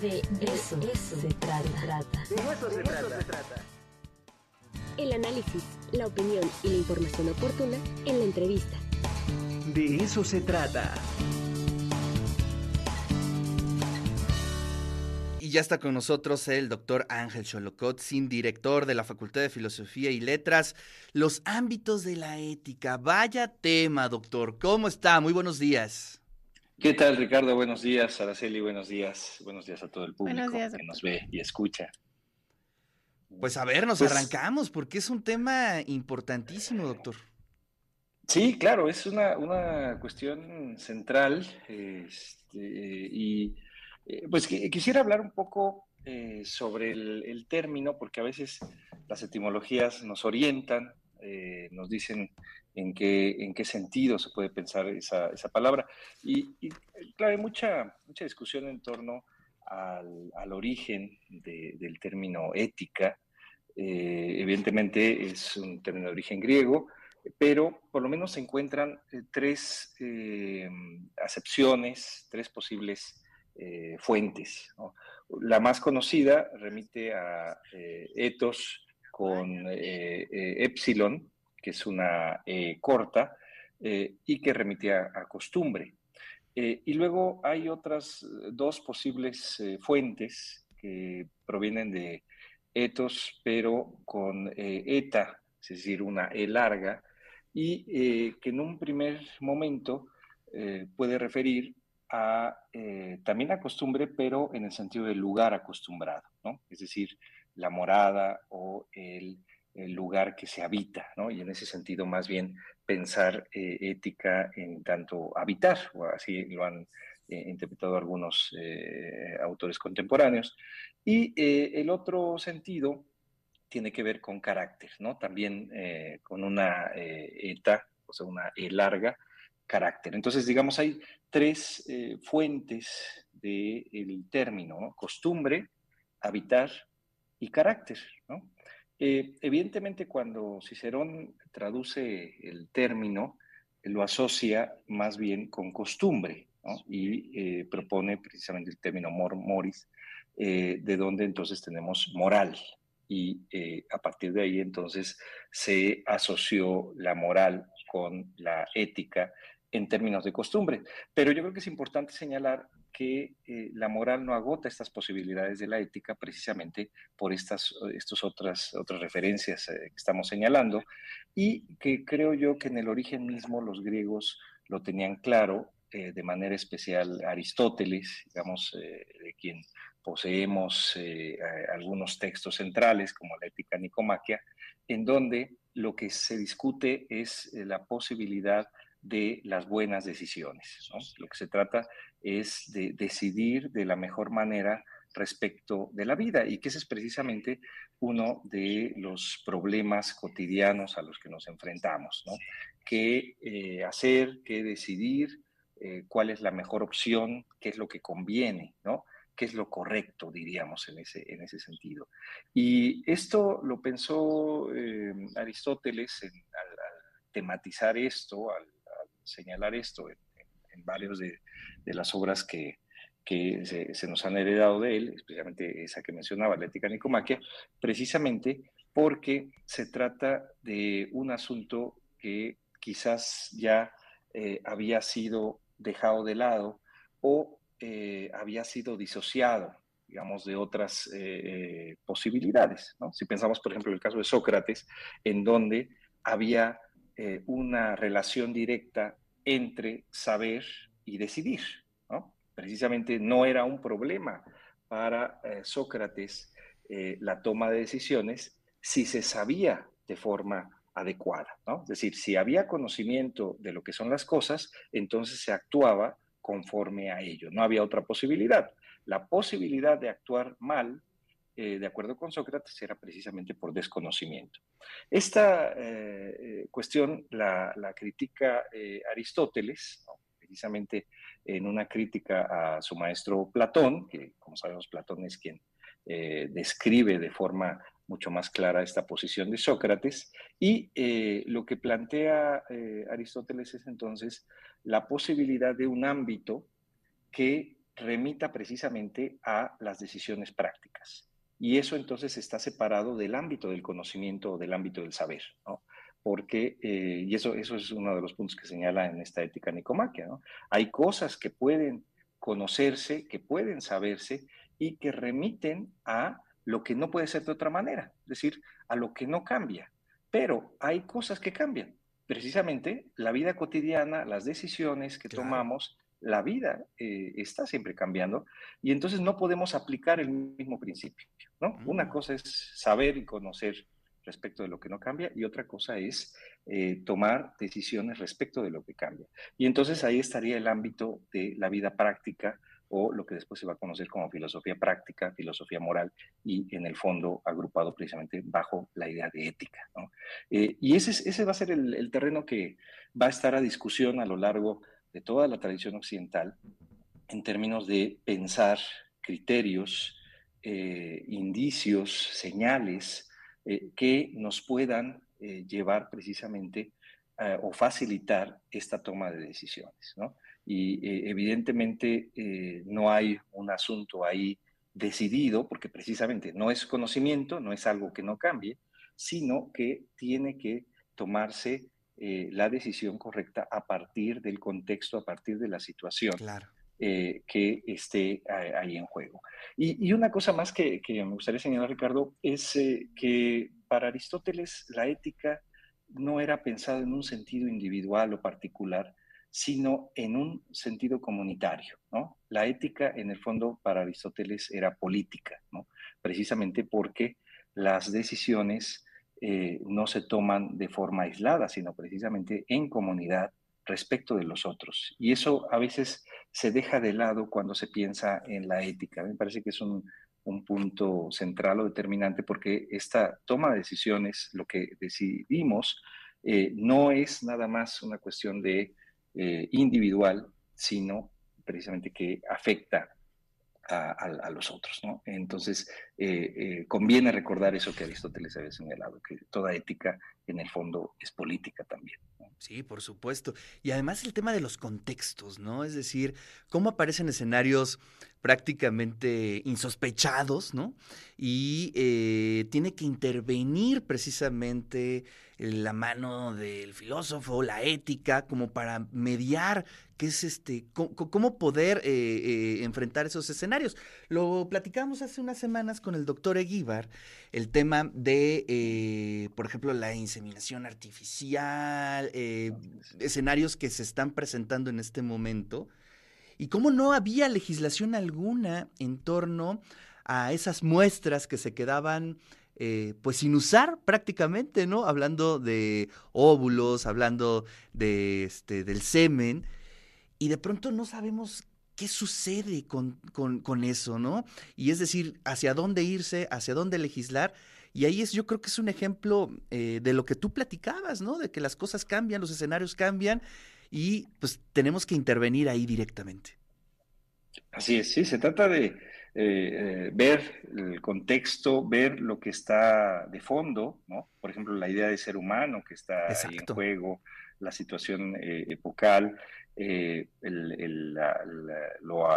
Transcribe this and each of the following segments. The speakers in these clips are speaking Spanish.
De eso, se trata. De eso se trata. El análisis, la opinión y la información oportuna en la entrevista. De eso se trata. Y ya está con nosotros el doctor Ángel Cholocot, sin director de la Facultad de Filosofía y Letras. Los ámbitos de la ética. Vaya tema, doctor. ¿Cómo está? Muy buenos días. ¿Qué tal, Ricardo? Buenos días, Araceli, buenos días. Buenos días a todo el público que nos ve y escucha. Pues a ver, nos Pues- arrancamos porque es un tema importantísimo, doctor. Sí, claro, es una, una cuestión central este, y eh, pues que- quisiera hablar un poco eh, sobre el, el término porque a veces las etimologías nos orientan, eh, nos dicen en qué, en qué sentido se puede pensar esa, esa palabra y, claro, hay mucha, mucha discusión en torno al, al origen de- del término ética. Eh, evidentemente es un término de origen griego, pero por lo menos se encuentran eh, tres eh, acepciones, tres posibles fuentes. La más conocida remite a ethos con epsilon, que es una E corta, eh, y que remite a, costumbre. Eh, y luego hay otras eh, dos posibles eh, fuentes que provienen de ethos, pero con eh, eta, es decir, una E larga, y eh, que en un primer momento eh, puede referir a, eh, también a costumbre, pero en el sentido del lugar acostumbrado, ¿no? Es decir, la morada o el, el lugar que se habita, ¿no? Y en ese sentido, más bien, pensar eh, ética en tanto habitar, o así lo han eh, interpretado algunos eh, autores contemporáneos. Y el otro sentido tiene que ver con carácter, ¿no? También con una eta, o sea, una E larga, carácter. Entonces, digamos, hay tres fuentes del término, ¿no? Costumbre, habitar y carácter, ¿no? Eh, evidentemente, cuando Cicerón traduce el término, lo asocia más bien con costumbre. Y eh, propone precisamente el término mor moris, eh, de donde entonces tenemos moral. Y a partir de ahí entonces se asoció la moral con la ética en términos de costumbre. Pero yo creo que es importante señalar que eh, la moral no agota estas posibilidades de la ética precisamente por estas estos otras, otras referencias eh, que estamos señalando y que creo yo que en el origen mismo los griegos lo tenían claro, eh, de manera especial Aristóteles, digamos, de quien poseemos algunos textos centrales como la ética nicomaquia, en donde lo que se discute es la posibilidad de las buenas decisiones. Lo que se trata es de decidir de la mejor manera respecto de la vida y que ese es precisamente uno de los problemas cotidianos a los que nos enfrentamos. ¿Qué eh, hacer, qué decidir, eh, cuál es la mejor opción, qué es lo que conviene, qué es lo correcto, diríamos, en ese, en ese sentido. Y esto lo pensó eh, Aristóteles en, al, al, tematizar esto, al señalar esto en, en, varios de, las obras que, que se, nos han heredado de él, especialmente esa que mencionaba, la ética nicomaquia, precisamente porque se trata de un asunto que quizás ya eh, había sido dejado de lado o eh, había sido disociado, digamos, de otras eh, posibilidades. ¿no? Si pensamos, por ejemplo, en el caso de Sócrates, en donde había eh, una relación directa entre saber y decidir. Precisamente no era un problema para eh, Sócrates eh, la toma de decisiones si se sabía de forma adecuada. Es decir, si había conocimiento de lo que son las cosas, entonces se actuaba conforme a ello. No había otra posibilidad. La posibilidad de actuar mal, eh, de acuerdo con Sócrates, era precisamente por desconocimiento. Esta eh, cuestión la, critica eh, Aristóteles, precisamente en una crítica a su maestro Platón, que como sabemos Platón es quien eh, describe de forma mucho más clara esta posición de Sócrates, y eh, lo que plantea eh, Aristóteles es entonces la posibilidad de un ámbito que remita precisamente a las decisiones prácticas. Y eso entonces está separado del ámbito del conocimiento o del ámbito del saber, ¿no? Porque, eh, y eso, eso es uno de los puntos que señala en esta ética nicomaquia, ¿no? Hay cosas que pueden conocerse, que pueden saberse y que remiten a lo que no puede ser de otra manera, es decir, a lo que no cambia. Pero hay cosas que cambian. Precisamente la vida cotidiana, las decisiones que Claro. tomamos, la vida eh, está siempre cambiando y entonces no podemos aplicar el mismo principio. ¿no? Una Mm. cosa es saber y conocer respecto de lo que no cambia y otra cosa es eh, tomar decisiones respecto de lo que cambia. Y entonces ahí estaría el ámbito de la vida práctica o lo que después se va a conocer como filosofía práctica, filosofía moral y en el fondo agrupado precisamente bajo la idea de ética. ¿no? Eh, y ese, es- ese va a ser el, el terreno que va a estar a discusión a lo largo de toda la tradición occidental en términos de pensar criterios, eh, indicios, señales eh, que nos puedan eh, llevar precisamente o facilitar esta toma de decisiones. ¿no? Y evidentemente no hay un asunto ahí decidido, porque precisamente no es conocimiento, no es algo que no cambie, sino que tiene que tomarse eh, la decisión correcta a partir del contexto, a partir de la situación Claro. eh, que esté ahí en juego. Y, y una cosa más que, que me gustaría señalar, Ricardo, es eh, que para Aristóteles la ética no era pensada en un sentido individual o particular, sino en un sentido comunitario. ¿no? La ética, en el fondo, para Aristóteles era política, ¿no? precisamente porque las decisiones eh, no se toman de forma aislada, sino precisamente en comunidad respecto de los otros. Y eso a veces se deja de lado cuando se piensa en la ética. Me parece que es un, un punto central o determinante porque esta toma de decisiones, lo que decidimos, eh, no es nada más una cuestión de eh, individual, sino precisamente que afecta a, a, los otros. ¿no? Entonces, eh, eh, conviene recordar eso que Aristóteles había señalado, que toda ética en el fondo es política también. Sí, por supuesto. Y además el tema de los contextos, ¿no? Es decir, cómo aparecen escenarios prácticamente insospechados, ¿no? Y eh, tiene que intervenir precisamente la mano del filósofo, la ética, como para mediar qué es este, cómo, cómo poder eh, eh, enfrentar esos escenarios. Lo platicamos hace unas semanas con el doctor Eguíbar, el tema de, eh, por ejemplo, la inseminación artificial, escenarios que se están presentando en este momento, y cómo no había legislación alguna en torno a esas muestras que se quedaban eh, pues sin usar prácticamente, ¿no? Hablando de óvulos, hablando de este, del semen, y de pronto no sabemos qué sucede con, con, con eso, ¿no? Y es decir, hacia dónde irse, hacia dónde legislar. Y ahí es, yo creo que es un ejemplo eh, de lo que tú platicabas, ¿no? De que las cosas cambian, los escenarios cambian y pues tenemos que intervenir ahí directamente. Así es, sí, se trata de eh, eh, ver el contexto, ver lo que está de fondo, ¿no? Por ejemplo, la idea de ser humano que está ahí en juego, la situación eh, epocal, el, el, la, la, lo,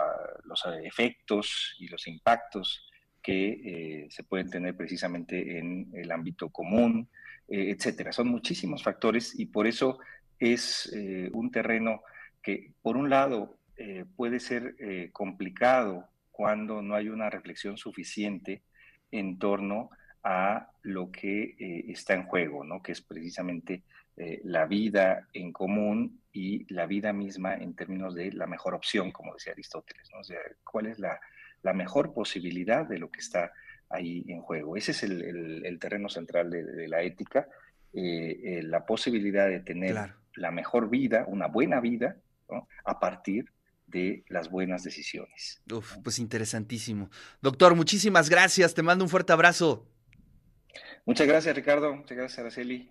los efectos y los impactos que se pueden tener precisamente en el ámbito común, etcétera. Son muchísimos factores y por eso es eh, un terreno que, por un lado, eh, puede ser eh, complicado cuando no hay una reflexión suficiente en torno a lo que está en juego, ¿no? que es precisamente la vida en común y la vida misma en términos de la mejor opción, como decía Aristóteles, ¿no? sea, cuál es la, la, mejor posibilidad de lo que está ahí en juego. Ese es el, el, terreno central de, la ética, la posibilidad de tener. La mejor vida, una buena vida, ¿no? a partir de las buenas decisiones. Uf, pues interesantísimo. Doctor, muchísimas gracias. Te mando un fuerte abrazo. Muchas gracias, Ricardo. Muchas gracias, Araceli.